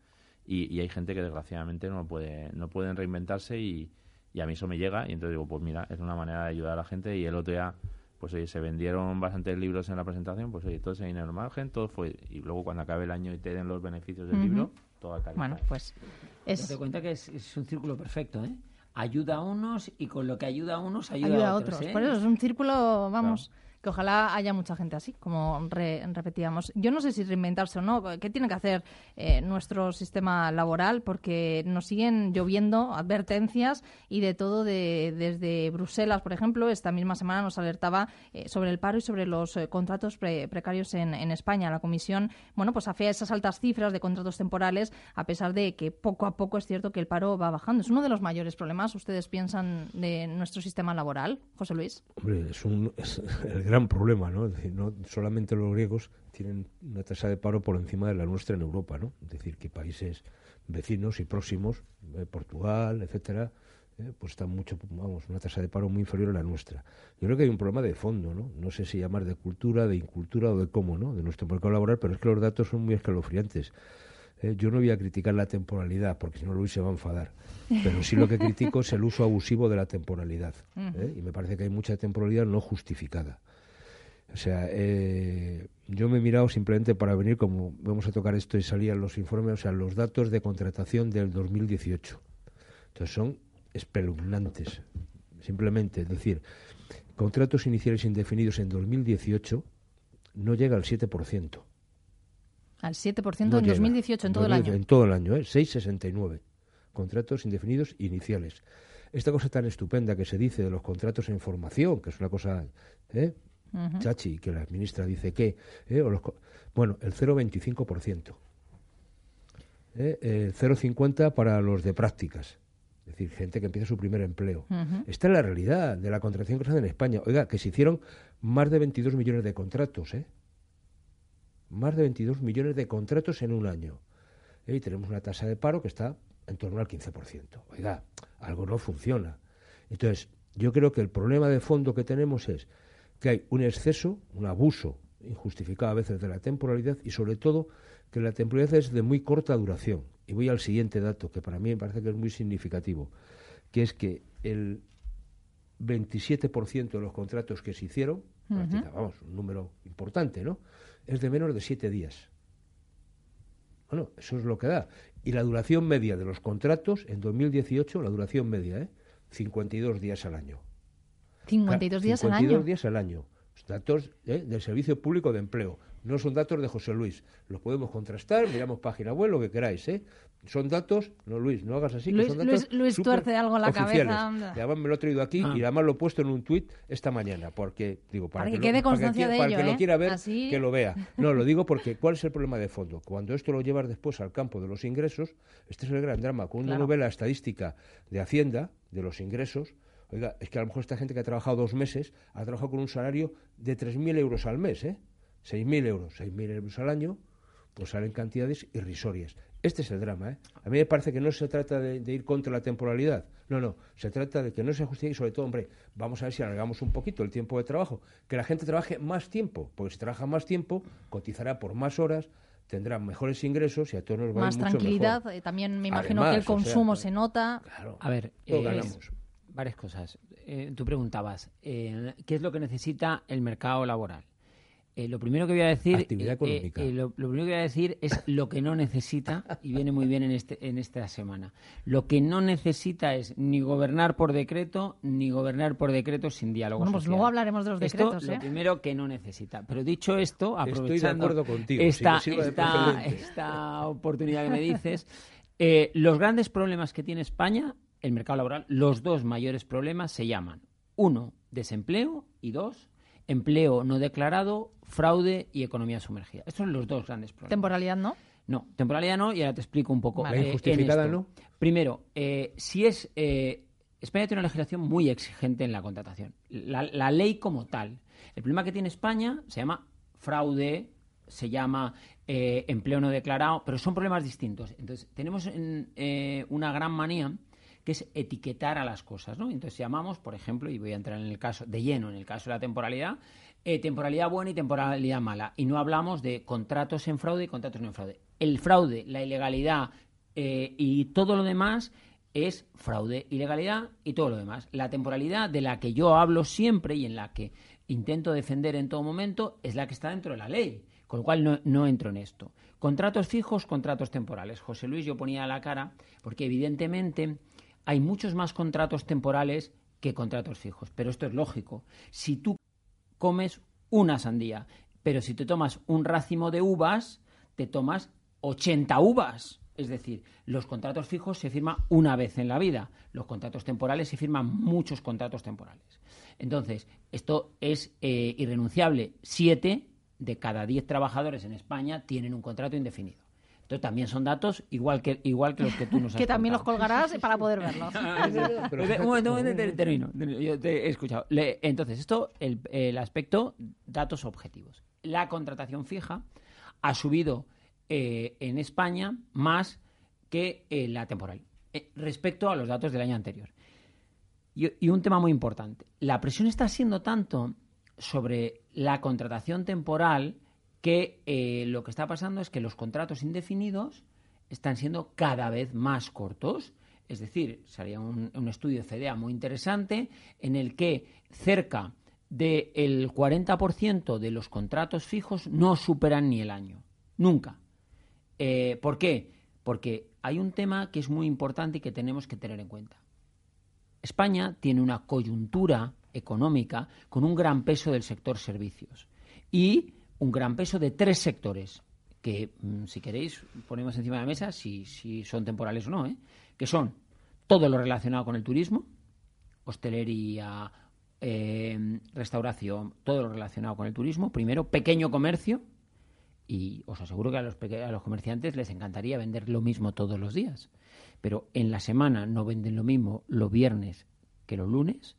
y, hay gente que desgraciadamente no puede no pueden reinventarse y, a mí eso me llega y entonces digo, pues mira, es una manera de ayudar a la gente y el otro día pues oye, se vendieron bastantes libros en la presentación, pues oye, todo ese dinero margen, todo fue, y luego cuando acabe el año y te den los beneficios del libro, todo al Bueno, pues es... Te cuenta que es, es, un círculo perfecto, ¿eh? ayuda a unos y con lo que ayuda a unos ayuda, a otros. Por eso es un círculo, vamos, ojalá haya mucha gente así, como repetíamos. Yo no sé si reinventarse o no. ¿Qué tiene que hacer eh, nuestro sistema laboral? Porque nos siguen lloviendo advertencias y de todo de, desde Bruselas, por ejemplo. Esta misma semana nos alertaba eh, sobre el paro y sobre los eh, contratos precarios en, España. La Comisión, bueno, pues afea esas altas cifras de contratos temporales, a pesar de que poco a poco es cierto que el paro va bajando. Es uno de los mayores problemas, ustedes piensan, de nuestro sistema laboral, José Luis. Hombre, es (laughs) el gran problema, ¿no? Es decir, no solamente los griegos tienen una tasa de paro por encima de la nuestra en Europa, ¿no? Es decir, que países vecinos y próximos, eh, Portugal, etcétera, eh, pues están mucho, vamos, una tasa de paro muy inferior a la nuestra. Yo creo que hay un problema de fondo, ¿no? No sé si llamar de cultura, de incultura o de cómo, ¿no? De nuestro mercado laboral, pero es que los datos son muy escalofriantes. Eh, yo no voy a criticar la temporalidad, porque si no Luis se va a enfadar. Pero sí lo que critico es el uso abusivo de la temporalidad. (laughs) ¿eh? Y me parece que hay mucha temporalidad no justificada. O sea, eh, yo me he mirado simplemente para venir, como vamos a tocar esto y salían los informes, o sea, los datos de contratación del 2018. Entonces son espeluznantes, simplemente. Es decir, contratos iniciales indefinidos en 2018 no llega al 7%. Al 7% en 2018, en todo el año. En todo el año, ¿eh? 6,69. Contratos indefinidos iniciales. Esta cosa tan estupenda que se dice de los contratos en formación, que es una cosa, ¿eh? Chachi, que la ministra dice que, ¿eh? bueno, el 0,25%. ¿eh? 0,50 para los de prácticas. Es decir, gente que empieza su primer empleo. Esta es la realidad de la contratación que se hace en España. Oiga, que se hicieron más de 22 millones de contratos, ¿eh? más de 22 millones de contratos en un año. Y tenemos una tasa de paro que está en torno al 15%. Oiga, algo no funciona. Entonces, yo creo que el problema de fondo que tenemos es que hay un exceso, un abuso injustificado a veces de la temporalidad y sobre todo que la temporalidad es de muy corta duración. Y voy al siguiente dato que para mí me parece que es muy significativo, que es que el 27% de los contratos que se hicieron, vamos, un número importante, ¿no? es de menos de siete días. Bueno, eso es lo que da. Y la duración media de los contratos en 2018, la duración media, ¿eh? 52 días al año. 52 días al año. 52 días al año. datos ¿eh? del Servicio Público de Empleo. No son datos de José Luis. Los podemos contrastar, miramos página web, lo que queráis, ¿eh? Son datos, no Luis, no hagas así. Luis, son datos Luis, tuerce algo en la cabeza. Y además me lo he traído aquí ah. y además lo he puesto en un tuit esta mañana, porque digo, para, que, quede constancia de ello, para que lo ¿eh? quiera ver, que lo vea. No, lo digo porque (laughs) ¿cuál es el problema de fondo? Cuando esto lo llevas después al campo de los ingresos, este es el gran drama. Cuando uno ve la estadística de Hacienda, de los ingresos, oiga, es que a lo mejor esta gente que ha trabajado dos meses ha trabajado con un salario de 3.000 euros al mes, ¿eh? 6.000 euros, 6.000 euros al año, pues salen cantidades irrisorias. Este es el drama. ¿eh? A mí me parece que no se trata de, ir contra la temporalidad. No, no. Se trata de que no se ajuste y sobre todo, hombre, vamos a ver si alargamos un poquito el tiempo de trabajo. Que la gente trabaje más tiempo. Porque si trabaja más tiempo, cotizará por más horas, tendrá mejores ingresos y a todos nos va Más mucho tranquilidad. Mejor. Eh, también me imagino que el consumo se nota. Claro. A ver, eh, varias cosas. Eh, tú preguntabas, ¿qué es lo que necesita el mercado laboral? Eh, lo primero que voy a decir Actividad eh, económica. Eh, lo, primero que voy a decir es lo que no necesita y viene muy bien en este en esta semana. Lo que no necesita es ni gobernar por decreto ni gobernar por decreto sin diálogo. Bueno, pues luego hablaremos de los decretos. Esto, Lo primero que no necesita. Pero dicho esto, aprovechando contigo, esta, esta, oportunidad que me dices, los grandes problemas que tiene España, el mercado laboral, los dos mayores problemas se llaman uno, desempleo y dos, empleo no declarado, fraude y economía sumergida. Estos son los dos grandes problemas. ¿Temporalidad no? No, temporalidad no, y ahora te explico un poco. ¿La injustificada no? Primero, eh, si es. Eh, España tiene una legislación muy exigente en la contratación. La, ley como tal. El problema que tiene España se llama fraude, se llama eh, empleo no declarado, pero son problemas distintos. Entonces, tenemos una gran manía que es etiquetar a las cosas, ¿no? Entonces llamamos, por ejemplo, y voy a entrar en el caso de lleno, en el caso de la temporalidad, eh, temporalidad buena y temporalidad mala. Y no hablamos de contratos en fraude y contratos no en fraude. El fraude, la ilegalidad eh, y todo lo demás es fraude, ilegalidad y todo lo demás. La temporalidad de la que yo hablo siempre y en la que intento defender en todo momento es la que está dentro de la ley. Con lo cual no, no, entro en esto. Contratos fijos, contratos temporales. José Luis, yo ponía la cara porque evidentemente hay muchos más contratos temporales que contratos fijos. Pero esto es lógico. Si tú comes una sandía. Pero si te tomas un racimo de uvas, te tomas 80 uvas. Es decir, los contratos fijos se firman una vez en la vida, los contratos temporales se firman muchos contratos temporales. Entonces, esto es eh, irrenunciable. Siete de cada diez trabajadores en España tienen un contrato indefinido. Entonces también son datos igual que igual que los que tú nos (laughs) has Que también los colgarás para poder verlos. (laughs) un momento, un momento, termino. Yo te he escuchado. entonces, esto, el, el, aspecto datos objetivos. La contratación fija ha subido eh, en España más que eh, la temporal eh, respecto a los datos del año anterior. Y, y un tema muy importante. La presión está siendo tanto sobre la contratación temporal que eh, lo que está pasando es que los contratos indefinidos están siendo cada vez más cortos. Es decir, sería un, estudio de FEDEA muy interesante en el que cerca del 40% de los contratos fijos no superan ni el año. Nunca. Eh, ¿Por qué? Porque hay un tema que es muy importante y que tenemos que tener en cuenta. España tiene una coyuntura económica con un gran peso del sector servicios. Y un gran peso de tres sectores que, mm, si queréis, ponemos encima de la mesa si, si son temporales o no, ¿eh? que son todo lo relacionado con el turismo, hostelería, em, restauración, todo lo relacionado con el turismo. Primero, pequeño comercio. Y os aseguro que a los, a los comerciantes les encantaría vender lo mismo todos los días. Pero en la semana no venden lo mismo los viernes que los lunes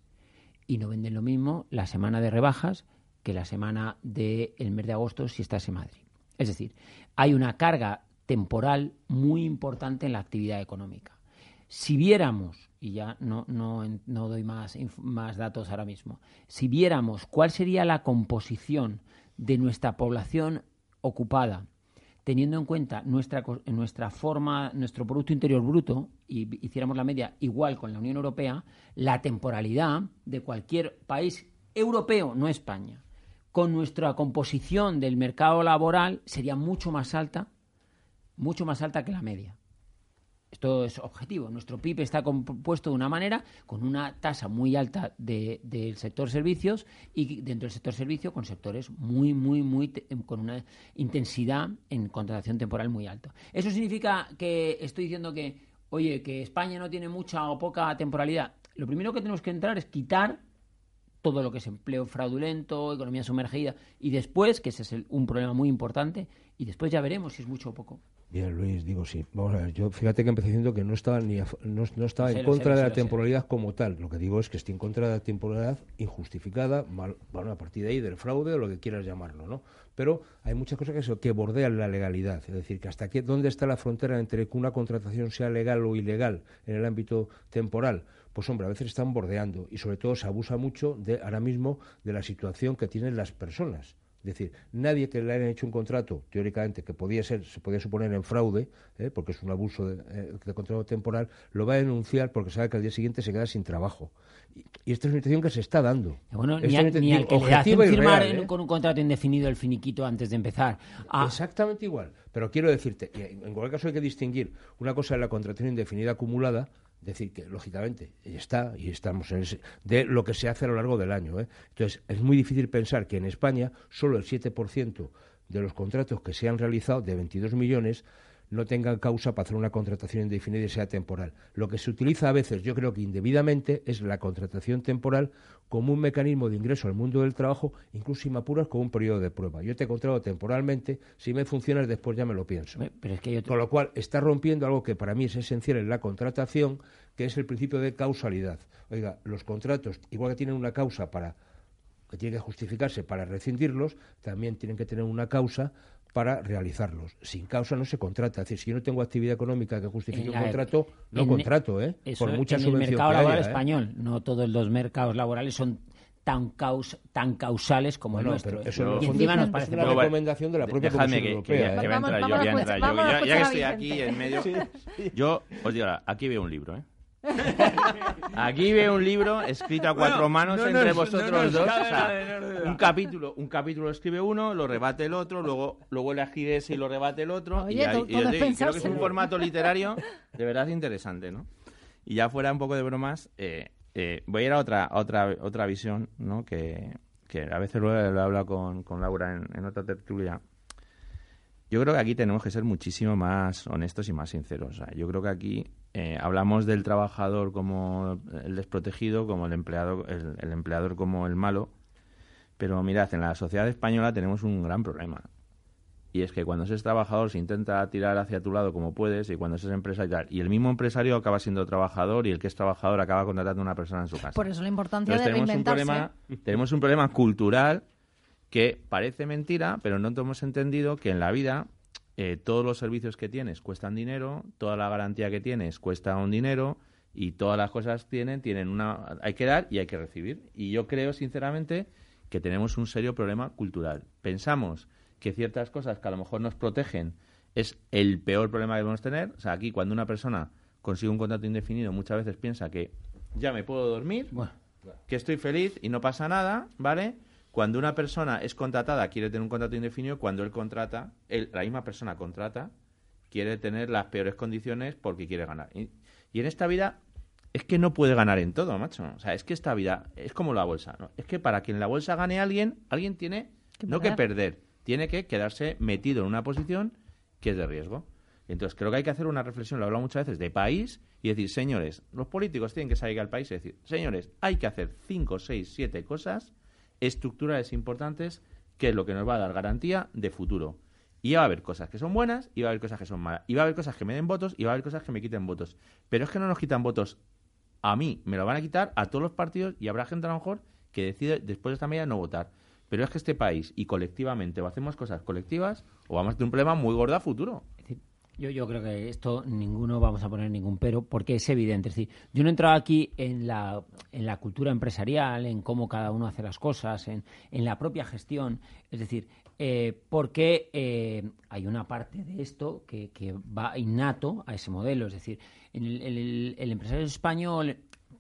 y no venden lo mismo la semana de rebajas que la semana del mes de agosto si estás en Madrid. Es decir, hay una carga temporal muy importante en la actividad económica. Si viéramos, y ya no, no, no doy más, más datos ahora mismo, si viéramos cuál sería la composición de nuestra población ocupada, teniendo en cuenta nuestra, nuestra forma, nuestro Producto Interior Bruto, y hiciéramos la media igual con la Unión Europea, la temporalidad de cualquier país europeo, no España, con nuestra composición del mercado laboral sería mucho más alta, mucho más alta que la media. Esto es objetivo. Nuestro PIB está compuesto de una manera, con una tasa muy alta del sector servicios y dentro del sector servicio con sectores muy, muy, muy, con una intensidad en contratación temporal muy alta. Eso significa que estoy diciendo que, oye, que España no tiene mucha o poca temporalidad. Lo primero que tenemos que entrar es quitar todo lo que es empleo fraudulento, economía sumergida, y después, que ese es un problema muy importante, y después ya veremos si es mucho o poco. Bien, Luis, digo sí. Vamos a ver, yo fíjate que empecé diciendo que no estaba, ni no, estaba en contra de la temporalidad como tal. Lo que digo es que estoy en contra de la temporalidad injustificada, mal, bueno, a partir de ahí del fraude o lo que quieras llamarlo, ¿no? Pero hay muchas cosas que, que bordean la legalidad. Es decir, que hasta aquí, ¿dónde está la frontera entre que una contratación sea legal o ilegal en el ámbito temporal? pues hombre, a veces están bordeando y sobre todo se abusa mucho de ahora mismo de la situación que tienen las personas. Es decir, nadie que le haya hecho un contrato, teóricamente, que podía ser, se podía suponer en fraude, ¿eh? porque es un abuso de, eh, de, contrato temporal, lo va a denunciar porque sabe que al día siguiente se queda sin trabajo. Y, esta es una situación que se está dando. Bueno, ni, al que le firmar ¿eh? con un contrato indefinido el finiquito antes de empezar. Exactamente igual. Pero quiero decirte, en cualquier caso hay que distinguir una cosa es la contratación indefinida acumulada decir que, lógicamente, está y estamos en ese, de lo que se hace a lo largo del año. ¿eh? Entonces, es muy difícil pensar que en España solo el 7% de los contratos que se han realizado, de 22 millones, no tengan causa para hacer una contratación indefinida y sea temporal. Lo que se utiliza a veces, yo creo que indebidamente, es la contratación temporal como un mecanismo de ingreso al mundo del trabajo, incluso si me apuras con un periodo de prueba. Yo te he contrato temporalmente, si me funcionas después ya me lo pienso. Con lo cual está rompiendo algo que para mí es esencial en la contratación, que es el principio de causalidad. Oiga, los contratos, igual que tienen una causa para que tiene que justificarse para rescindirlos, también tienen que tener una causa para realizarlos. Sin causa no se contrata. Es decir, si yo no tengo actividad económica que justifique un contrato, no contrato, ¿eh? Por mucha en el mercado laboral ¿eh? español. No todos los mercados laborales son tan, caus, tan causales como el nuestro. Pero eso y encima nos parece una recomendación de la propia Comisión que, Europea. Que, que, ¿eh? yo, voy a entrar. Yo, ya, que estoy aquí en medio, yo os digo, aquí veo un libro, ¿eh? (laughs) Aquí veo un libro escrito a cuatro manos entre vosotros dos. un capítulo, un capítulo escribe uno, lo rebate el otro, luego, luego le ese y lo rebate el otro. y, creo que es un formato (laughs) literario de verdad interesante, ¿no? Y ya fuera un poco de bromas, eh, eh, voy a ir a otra, otra, otra visión, ¿no? Que, que a veces lo, he hablado con, con Laura en, en, otra tertulia, yo creo que aquí tenemos que ser muchísimo más honestos y más sinceros. O sea, yo creo que aquí eh, hablamos del trabajador como el desprotegido, como el empleado, el, empleador como el malo, pero mirad, en la sociedad española tenemos un gran problema. Y es que cuando eres trabajador se intenta tirar hacia tu lado como puedes y cuando eres empresario y el mismo empresario acaba siendo trabajador y el que es trabajador acaba contratando a una persona en su casa. Por eso la importancia de tenemos Un problema, tenemos un problema cultural que parece mentira, pero no hemos entendido que en la vida eh, todos los servicios que tienes cuestan dinero, toda la garantía que tienes cuesta un dinero y todas las cosas tienen, tienen una, hay que dar y hay que recibir. Y yo creo, sinceramente, que tenemos un serio problema cultural. Pensamos que ciertas cosas que a lo mejor nos protegen es el peor problema que podemos tener. O sea, aquí cuando una persona consigue un contrato indefinido, muchas veces piensa que ya me puedo dormir, que estoy feliz y no pasa nada, ¿vale? Cuando una persona es contratada, quiere tener un contrato indefinido, cuando él contrata, la misma persona contrata, quiere tener las peores condiciones porque quiere ganar. Y, en esta vida es que no puede ganar en todo, macho. O sea, es que esta vida es como la bolsa, ¿no? Es que para que en la bolsa gane alguien, alguien tiene no que perder, tiene que quedarse metido en una posición que es de riesgo. Entonces, creo que hay que hacer una reflexión, lo he hablado muchas veces, de país y decir, señores, los políticos tienen que salir al país y decir, señores, hay que hacer cinco, seis, siete cosas estructurales importantes, que es lo que nos va a dar garantía de futuro. Y va a haber cosas que son buenas y va a haber cosas que son malas. Y va a haber cosas que me den votos y va a haber cosas que me quiten votos. Pero es que no nos quitan votos a mí, me lo van a quitar a todos los partidos y habrá gente a lo mejor que decide después de esta medida no votar. Pero es que este país y colectivamente o hacemos cosas colectivas o vamos a tener un problema muy gordo a futuro. Yo, yo creo que esto ninguno vamos a poner ningún pero porque es evidente. Es decir, yo no he entrado aquí en la, en la cultura empresarial, en cómo cada uno hace las cosas, en, en la propia gestión. Es decir, eh, porque eh, hay una parte de esto que, que, va innato a ese modelo. Es decir, el, el, empresario español,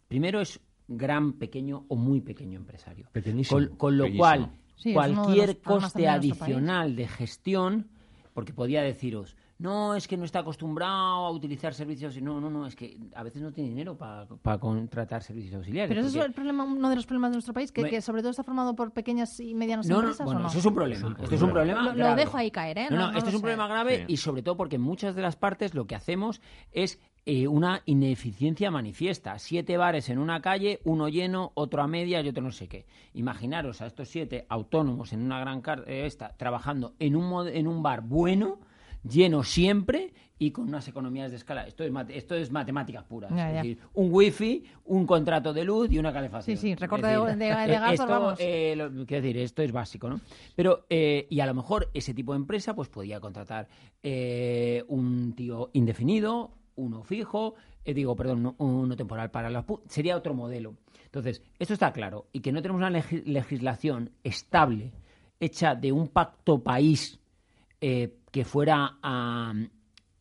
primero es gran, pequeño o muy pequeño empresario. Pequeñísimo. Con, lo cual, cualquier coste adicional de gestión, porque podía deciros, no, es que no está acostumbrado a utilizar servicios. No, no, no, es que a veces no tiene dinero para contratar servicios auxiliares. Pero eso es el problema, uno de los problemas de nuestro país, que, sobre todo está formado por pequeñas y medianas empresas. No, bueno, ¿o no? eso es un problema. esto es un problema. Lo, dejo ahí caer, ¿eh? No, no, esto es un problema grave y sobre todo porque en muchas de las partes lo que hacemos es eh, una ineficiencia manifiesta. Siete bares en una calle, uno lleno, otro a media y otro no sé qué. Imaginaros a estos siete autónomos en una gran eh, esta, trabajando en un, en un bar bueno lleno siempre y con unas economías de escala. Esto es, esto es matemáticas puras. es decir, un wifi, un contrato de luz y una calefacción. Sí, sí, recorte de, de, (laughs) esto, vamos. Eh, quiero decir, esto es básico, ¿no? Pero, eh, y a lo mejor ese tipo de empresa pues podía contratar eh, un tío indefinido, uno fijo, eh, digo, perdón, uno temporal para las... Sería otro modelo. Entonces, esto está claro. Y que no tenemos una legislación estable hecha de un pacto país eh, que fuera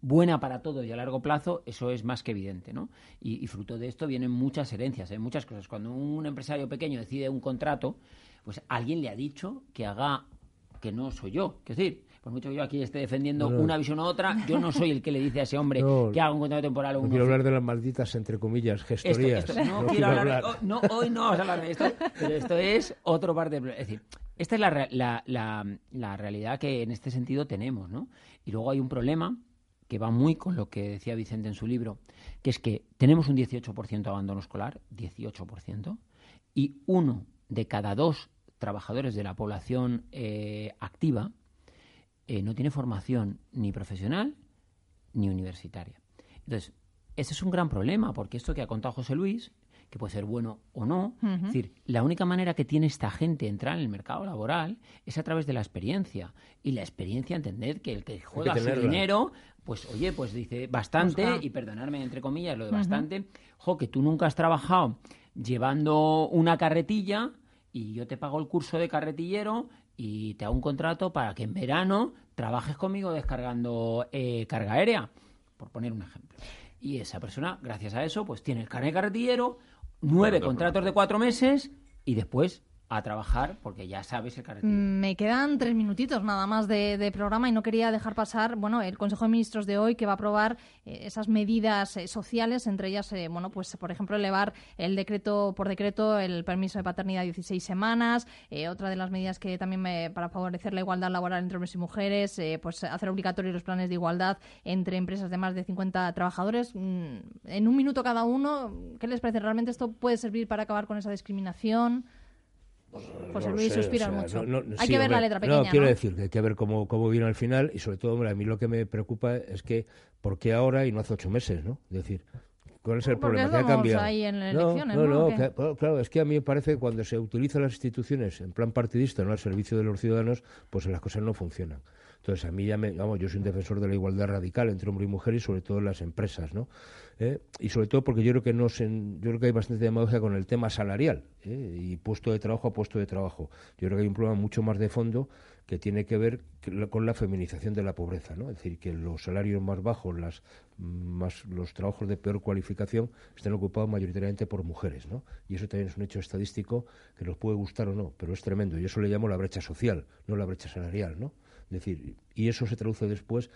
buena para todos y a largo plazo, eso es más que evidente, ¿no? Y, fruto de esto vienen muchas herencias, ¿eh? muchas cosas. Cuando un empresario pequeño decide un contrato, pues alguien le ha dicho que haga, que no soy yo, es decir, por mucho que yo aquí esté defendiendo una visión u otra, yo no soy el que le dice a ese hombre (laughs) que haga un contrato temporal o no quiero hablar de las malditas, entre comillas, gestorías. no, quiero hablar, oh, no, hoy no vamos a hablar de esto, pero esto es otra parte. Es decir, esta es la, la, la, realidad que en este sentido tenemos, ¿no? Y luego hay un problema que va muy con lo que decía Vicente en su libro, que es que tenemos un 18% de abandono escolar, 18%, y uno de cada dos trabajadores de la población eh, activa eh, no tiene formación ni profesional ni universitaria. Entonces, ese es un gran problema, porque esto que ha contado José Luis que puede ser bueno o no. Es decir, la única manera que tiene esta gente de entrar en el mercado laboral es a través de la experiencia. Y la experiencia, entender que el que juega su dinero, pues oye, pues dice bastante, y perdonarme entre comillas lo de bastante, jo, que tú nunca has trabajado llevando una carretilla y yo te pago el curso de carretillero y te hago un contrato para que en verano trabajes conmigo descargando eh, carga aérea, por poner un ejemplo. Y esa persona, gracias a eso, pues tiene el carnet carretillero, nueve contratos de cuatro meses y después a trabajar porque ya sabes el carácter. Mm, me quedan tres minutitos nada más de, programa y no quería dejar pasar bueno el Consejo de Ministros de hoy que va a aprobar eh, esas medidas eh, sociales, entre ellas, eh, bueno, pues por ejemplo, elevar el decreto por decreto el permiso de paternidad a 16 semanas. otra de las medidas que también me, para favorecer la igualdad laboral entre hombres y mujeres, pues hacer obligatorios los planes de igualdad entre empresas de más de 50 trabajadores. Mm, en un minuto cada uno, ¿qué les parece? ¿Realmente esto puede servir para acabar con esa discriminación? José Luis suspira mucho. hay que ver la letra pequeña. No, quiero decir que hay que ver cómo, cómo viene al final y sobre todo, a mí lo que me preocupa es que, ¿por qué ahora y no hace ocho meses? ¿no? Es decir, ¿cuál es el problema? ¿Qué ha cambiado? Ahí en elecciones, no, no, no claro, es que a mí me parece que cuando se utilizan las instituciones en plan partidista, no al servicio de los ciudadanos, pues las cosas no funcionan. Entonces, a mí ya me, vamos, yo soy un defensor de la igualdad radical entre hombre y mujer y sobre todo en las empresas, ¿no? ¿Eh? y sobre todo porque yo creo que no se, yo creo que hay bastante demagogia con el tema salarial ¿eh? y puesto de trabajo a puesto de trabajo. Yo creo que hay un problema mucho más de fondo que tiene que ver con la feminización de la pobreza, ¿no? Es decir, que los salarios más bajos, las más los trabajos de peor cualificación estén ocupados mayoritariamente por mujeres, ¿no? Y eso también es un hecho estadístico que nos puede gustar o no, pero es tremendo y eso le llamo la brecha social, no la brecha salarial, ¿no? decir, y eso se traduce después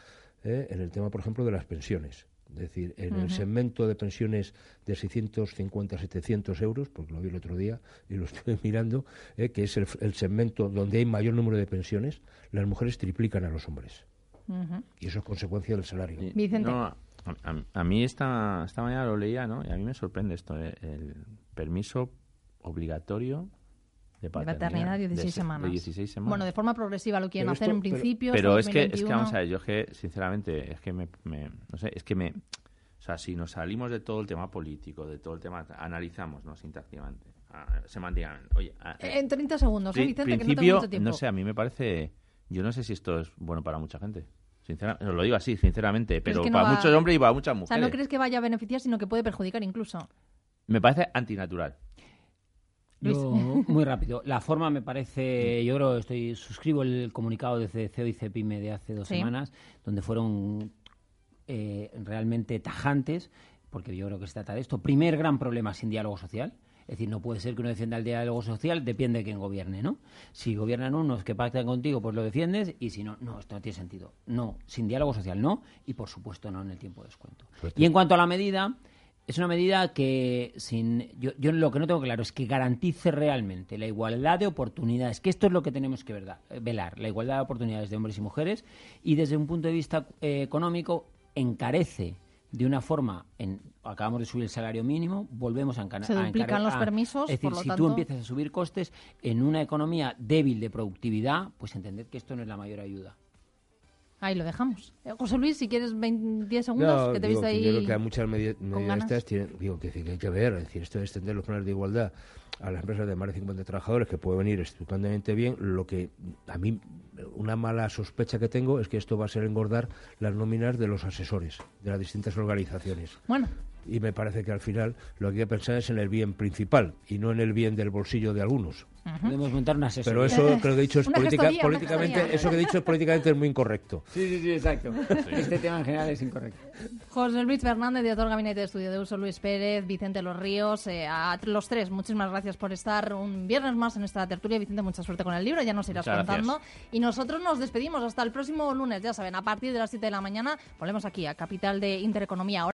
eh, en el tema, por ejemplo, de las pensiones. Es decir, en el segmento de pensiones de 650 700 euros, porque lo vi el otro día y lo (laughs) estoy mirando, eh, que es el, segmento donde hay mayor número de pensiones, las mujeres triplican a los hombres. Y eso es consecuencia del salario. Vicente. a, mí esta, esta mañana lo leía, ¿no? Y a mí me sorprende esto, eh, el permiso obligatorio de paternidad, de 16, semanas. Bueno, de forma progresiva lo quieren hacer en principio. Pero, es, que, es que, vamos a ver, yo es que, sinceramente, es que me, no sé, es que me... O sea, si nos salimos de todo el tema político, de todo el tema, analizamos, ¿no? Sintácticamente, semánticamente. Oye, en 30 segundos, ¿eh, Vicente? Principio, que no, mucho tiempo. no sé, a mí me parece... Yo no sé si esto es bueno para mucha gente. Sinceramente, lo digo así, sinceramente, pero, para muchos hombres y para muchas mujeres. O sea, no crees que vaya a beneficiar, sino que puede perjudicar incluso. Me parece antinatural. Muy rápido. La forma me parece, yo creo, estoy suscribo el comunicado de CEO y CEPIME de hace dos semanas, donde fueron eh, realmente tajantes, porque yo creo que se trata de esto. Primer gran problema sin diálogo social. Es decir, no puede ser que uno defienda el diálogo social, depende de quién gobierne, ¿no? Si gobiernan unos que pactan contigo, pues lo defiendes, y si no, no, esto no tiene sentido. No, sin diálogo social no, y por supuesto no en el tiempo de descuento. Y en cuanto a la medida, es una medida que sin yo, yo, lo que no tengo claro es que garantice realmente la igualdad de oportunidades, que esto es lo que tenemos que velar, la igualdad de oportunidades de hombres y mujeres y desde un punto de vista eh, económico encarece de una forma, en, acabamos de subir el salario mínimo, volvemos a encargar. Se duplican los permisos. Es decir, si tú empiezas a subir costes en una economía débil de productividad, pues entended que esto no es la mayor ayuda. Ahí lo dejamos. Eh, José Luis, si quieres 10 segundos, que te viste ahí. Yo creo que hay muchas medidas estas, tienen, digo, que, hay que ver, es decir, esto de extender los planes de igualdad a las empresas de más de 50 trabajadores, que puede venir estupendamente bien, lo que a mí, una mala sospecha que tengo es que esto va a ser engordar las nóminas de los asesores de las distintas organizaciones. Bueno, y me parece que al final lo que hay que pensar es en el bien principal y no en el bien del bolsillo de algunos. Podemos montar una Pero eso creo que he dicho es (laughs) políticamente, eso que he dicho es políticamente es muy incorrecto. Sí, sí, sí, exacto. Este tema en general es incorrecto. José Luis Fernández, director Gabinete de Estudio de Uso, Luis Pérez, Vicente Los Ríos, eh, a los tres, muchísimas gracias por estar un viernes más en esta tertulia. Vicente, mucha suerte con el libro, ya nos irás contando. Y nosotros nos despedimos hasta el próximo lunes, ya saben, a partir de las 7 de la mañana volvemos aquí a Capital de Intereconomía.